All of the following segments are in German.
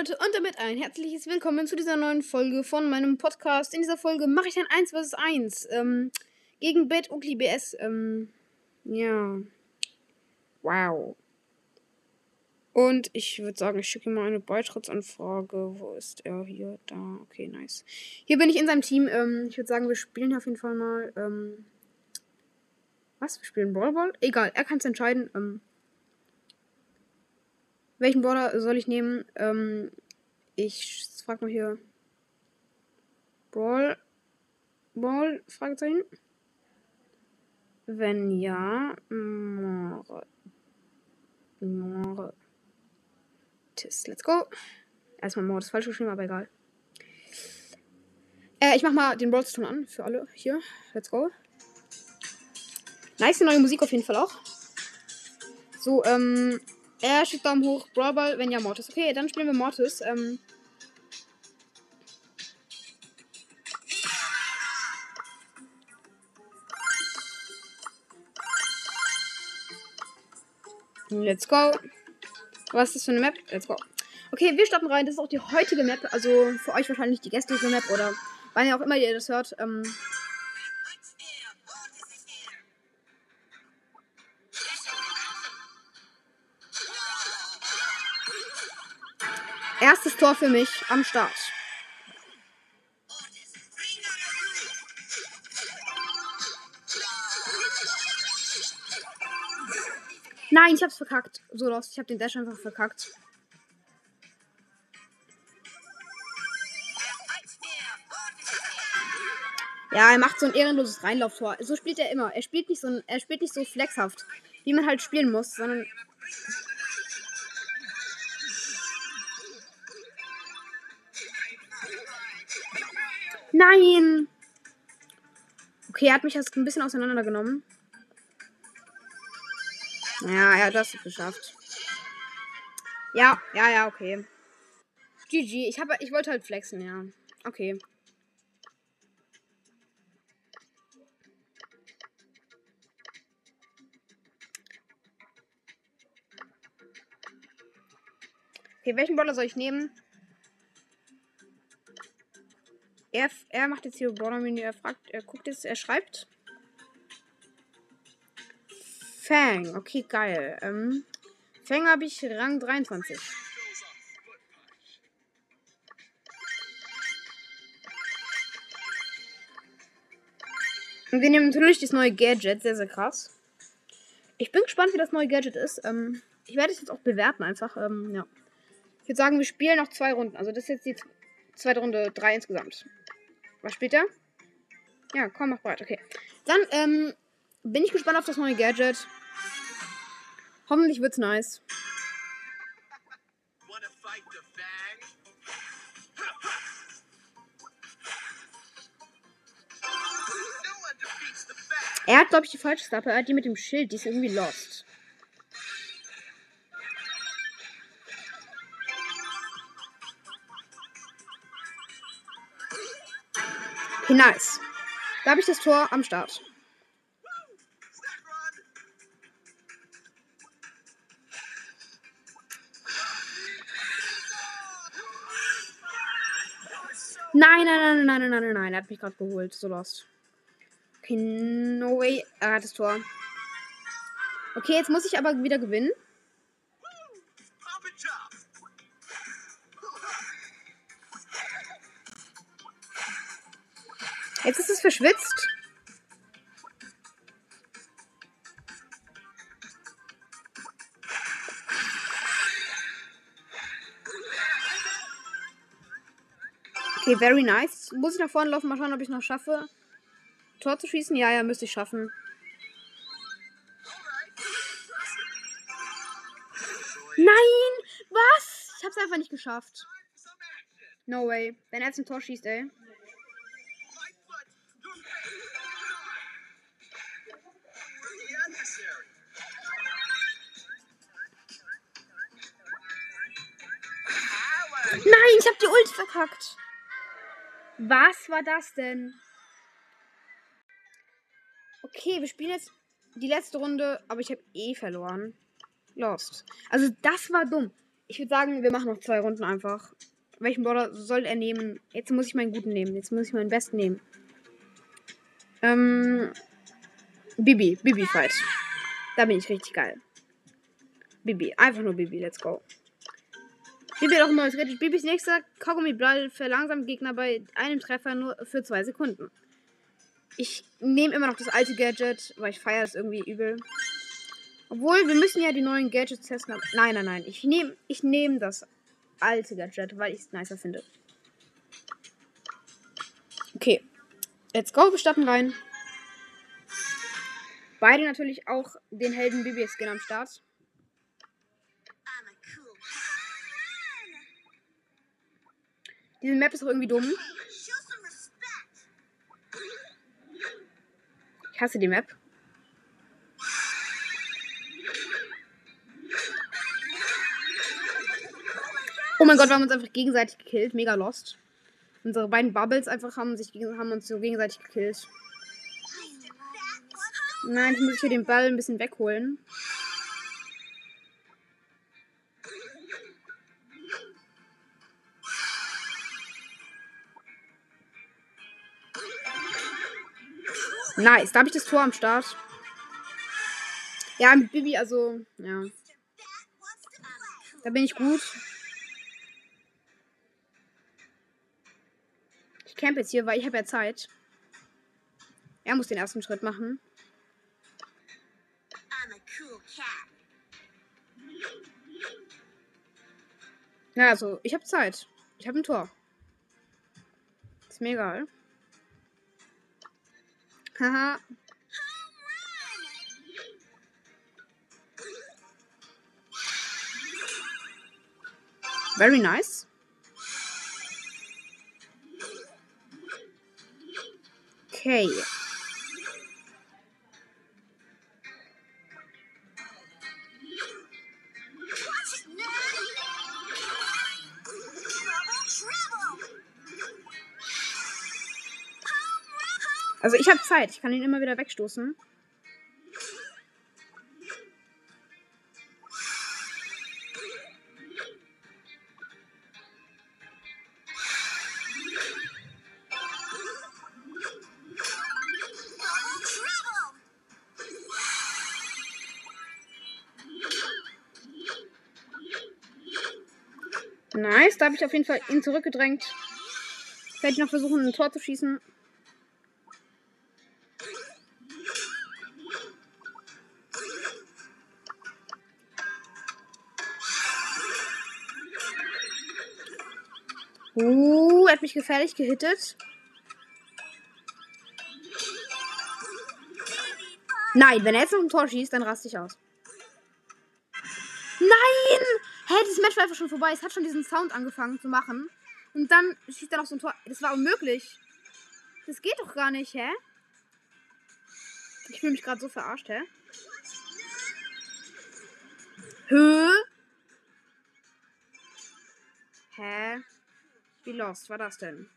Leute und damit ein herzliches Willkommen zu dieser neuen Folge von meinem Podcast. In dieser Folge mache ich ein 1 vs 1 ähm, gegen Bad Ugly BS. Ähm, ja. Wow. Und ich würde sagen, ich schicke ihm mal eine Beitrittsanfrage. Wo ist er hier? Da. Okay, nice. Hier bin ich in seinem Team. Ähm, ich würde sagen, wir spielen auf jeden Fall mal. Ähm, was? Wir spielen Ball Ball? Egal, er kann es entscheiden. Welchen Border soll ich nehmen? Ähm, ich frage mal hier. Brawl. Brawl? Fragezeichen. Wenn ja. More. More. Tis. Let's go. Erstmal Mord ist falsch geschrieben, aber egal. Äh, ich mach mal den Brawl an für alle hier. Let's go. Nice neue Musik auf jeden Fall auch. So, ähm, er schickt Daumen hoch. Brawlball, wenn ja Mortis. Okay, dann spielen wir Mortis. Ähm. Let's go. Was ist das für eine Map? Let's go. Okay, wir starten rein. Das ist auch die heutige Map. Also für euch wahrscheinlich die gestrige Map oder wann ihr auch immer ihr das hört. Ähm, Erstes Tor für mich am Start. Nein, ich hab's verkackt. So los, ich hab den Dash einfach verkackt. Ja, er macht so ein ehrenloses Reinlauftor. So spielt er immer. Er spielt nicht so, er spielt nicht so flexhaft, wie man halt spielen muss, sondern Nein! Okay, er hat mich jetzt ein bisschen auseinandergenommen. Ja, er hat das geschafft. Ja, ja, ja, okay. GG. Ich, hab, ich wollte halt flexen, ja. Okay. Okay, welchen Brawler soll ich nehmen? Er, er macht jetzt hier Bordermenü, er fragt, er guckt jetzt, er schreibt. Fang, okay, geil. Ähm, Fang habe ich Rang 23. Und wir nehmen natürlich das neue Gadget, sehr, sehr krass. Ich bin gespannt, wie das neue Gadget ist. Ähm, ich werde es jetzt auch bewerten, einfach. Ähm, ja. Ich würde sagen, wir spielen noch zwei Runden. Also das ist jetzt die zweite Runde, drei insgesamt. Was spielt er? Ja, komm, mach bereit. Okay. Dann ähm, bin ich gespannt auf das neue Gadget. Hoffentlich wird's nice. Er hat, glaube ich, die falsche Stappe. Er hat die mit dem Schild. Die ist irgendwie lost. Okay, nice. Da habe ich das Tor am Start. Nein, nein, nein, nein, nein, nein, nein, er hat mich gerade geholt. So lost. Okay, no way. Er hat das Tor. Okay, jetzt muss ich aber wieder gewinnen. Jetzt ist es verschwitzt. Okay, very nice. Muss ich nach vorne laufen, mal schauen, ob ich noch schaffe. Tor zu schießen? Ja, ja, müsste ich schaffen. Nein! Was? Ich hab's einfach nicht geschafft. No way. Wenn er jetzt ein Tor schießt, ey. Verkackt. Was war das denn? Okay, wir spielen jetzt die letzte Runde, aber ich habe eh verloren. Lost. Also das war dumm. ich würde sagen, wir machen noch zwei Runden einfach. Welchen Brawler soll er nehmen? Jetzt muss ich meinen guten nehmen. Jetzt muss ich meinen besten nehmen. Ähm. Bibi. Bibi Fight. Da bin ich richtig geil. Bibi. Einfach nur Bibi. Let's go. Bibi hat auch ein neues Gadget. Bibis nächster Kaugummi-Ball verlangsamt Gegner bei einem Treffer nur für zwei Sekunden. Ich nehme immer noch das alte Gadget, weil ich feiere das irgendwie übel. Obwohl, wir müssen ja die neuen Gadgets testen. Nein, nein, nein. Ich nehme ich nehm das alte Gadget, weil ich es nicer finde. Okay. Let's go. Wir starten rein. Beide natürlich auch den Helden Bibi-Skin am Start. Diese Map ist doch irgendwie dumm. Ich hasse die Map. Oh mein Gott, wir haben uns einfach gegenseitig gekillt. Mega lost. Unsere beiden Bubbles einfach haben, sich, haben uns so gegenseitig gekillt. Nein, ich muss hier den Ball ein bisschen wegholen. Nice, da habe ich das Tor am Start. Ja, mit Bibi, also, ja. Da bin ich gut. Ich camp jetzt hier, weil ich habe ja Zeit. Er muss den ersten Schritt machen. Ja, also, ich habe Zeit. Ich habe ein Tor. Ist mir egal. Haha. Very nice. Okay. Also ich habe Zeit. Ich kann ihn immer wieder wegstoßen. Nice, da habe ich auf jeden Fall ihn zurückgedrängt. Werde ich noch versuchen, ein Tor zu schießen. Uh, er hat mich gefährlich gehittet. Nein, wenn er jetzt noch ein Tor schießt, dann raste ich aus. Nein! Hä, hey, das Match war einfach schon vorbei. Es hat schon diesen Sound angefangen zu machen. Und dann schießt er noch so ein Tor. Das war unmöglich. Das geht doch gar nicht, hä? Ich fühle mich gerade so verarscht, hä? Hä? Hä? Wie lost war das denn?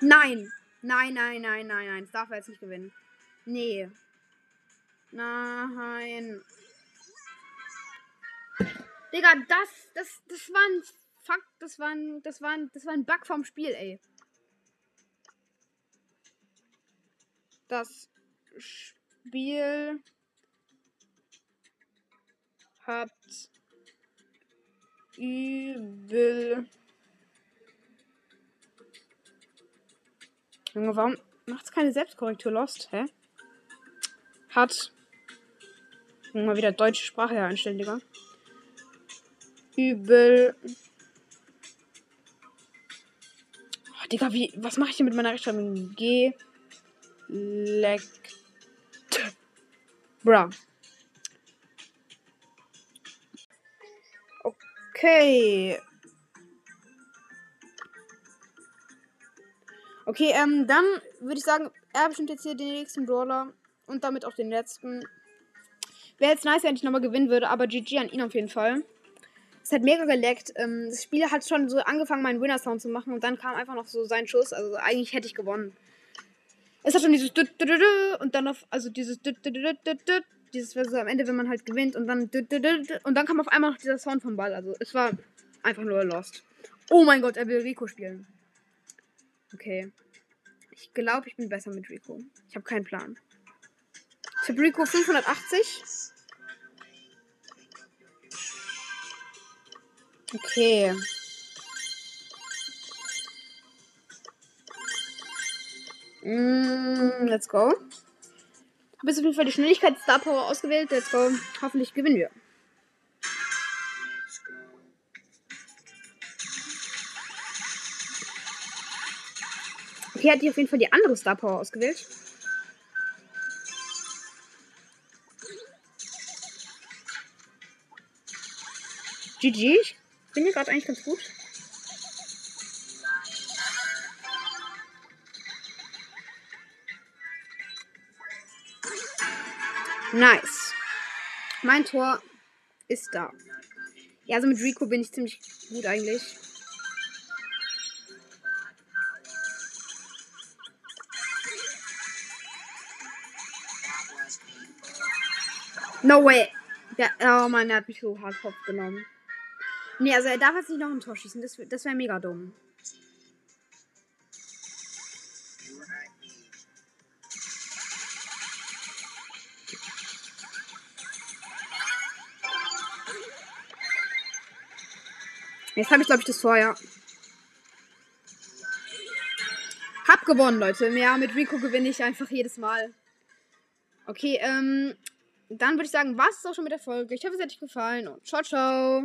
Nein. Nein, nein, nein, nein, nein. Das darf er jetzt nicht gewinnen. Nee. Nein. Digga, das, das, das war ein Fuck, das war ein, das war ein, das war ein Bug vom Spiel, ey. Das Spiel hat übel. Junge, warum macht's keine Selbstkorrektur Lost? Hä? Hat. Mal wieder deutsche Sprache einstellen, Digga. Übel. Oh, Digga, wie. Was mache ich denn mit meiner Rechtschreibung? G. Lekt. Bra. Okay. Okay, ähm, dann würde ich sagen, er bestimmt jetzt hier den nächsten Brawler und damit auch den letzten. Wäre jetzt nice, wenn ich nochmal gewinnen würde, aber GG an ihn auf jeden Fall. Es hat mega geleckt. Ähm, das Spiel hat schon so angefangen, meinen Winner-Sound zu machen und dann kam einfach noch so sein Schuss. Also eigentlich hätte ich gewonnen. Es hat schon dieses und dann auf, also dieses dieses war so am Ende, wenn man halt gewinnt und dann und dann kam auf einmal noch dieser Sound vom Ball. Also es war einfach nur lost. Oh mein Gott, er will Rico spielen. Okay. Ich glaube, ich bin besser mit Rico. Ich habe keinen Plan. Ich habe Rico 580. Okay. Mm, let's go. Habe jetzt auf jeden Fall die Schnelligkeit Star Power ausgewählt. Let's go. Hoffentlich gewinnen wir. Okay, hat die auf jeden Fall die andere Star Power ausgewählt. GG. Ich bin hier gerade eigentlich ganz gut. Nice. Mein Tor ist da. Ja, also mit Rico bin ich ziemlich gut eigentlich. No way. Der, oh Mann, der hat mich so hart Kopf genommen. Nee, also er darf jetzt nicht noch ein Tor schießen. Das, das wäre mega dumm. Jetzt habe ich, glaube ich, das Tor, ja. Hab gewonnen, Leute. Ja, mit Rico gewinne ich einfach jedes Mal. Okay, ähm, dann würde ich sagen, was ist auch schon mit der Folge. Ich hoffe, es hat euch gefallen und ciao, ciao.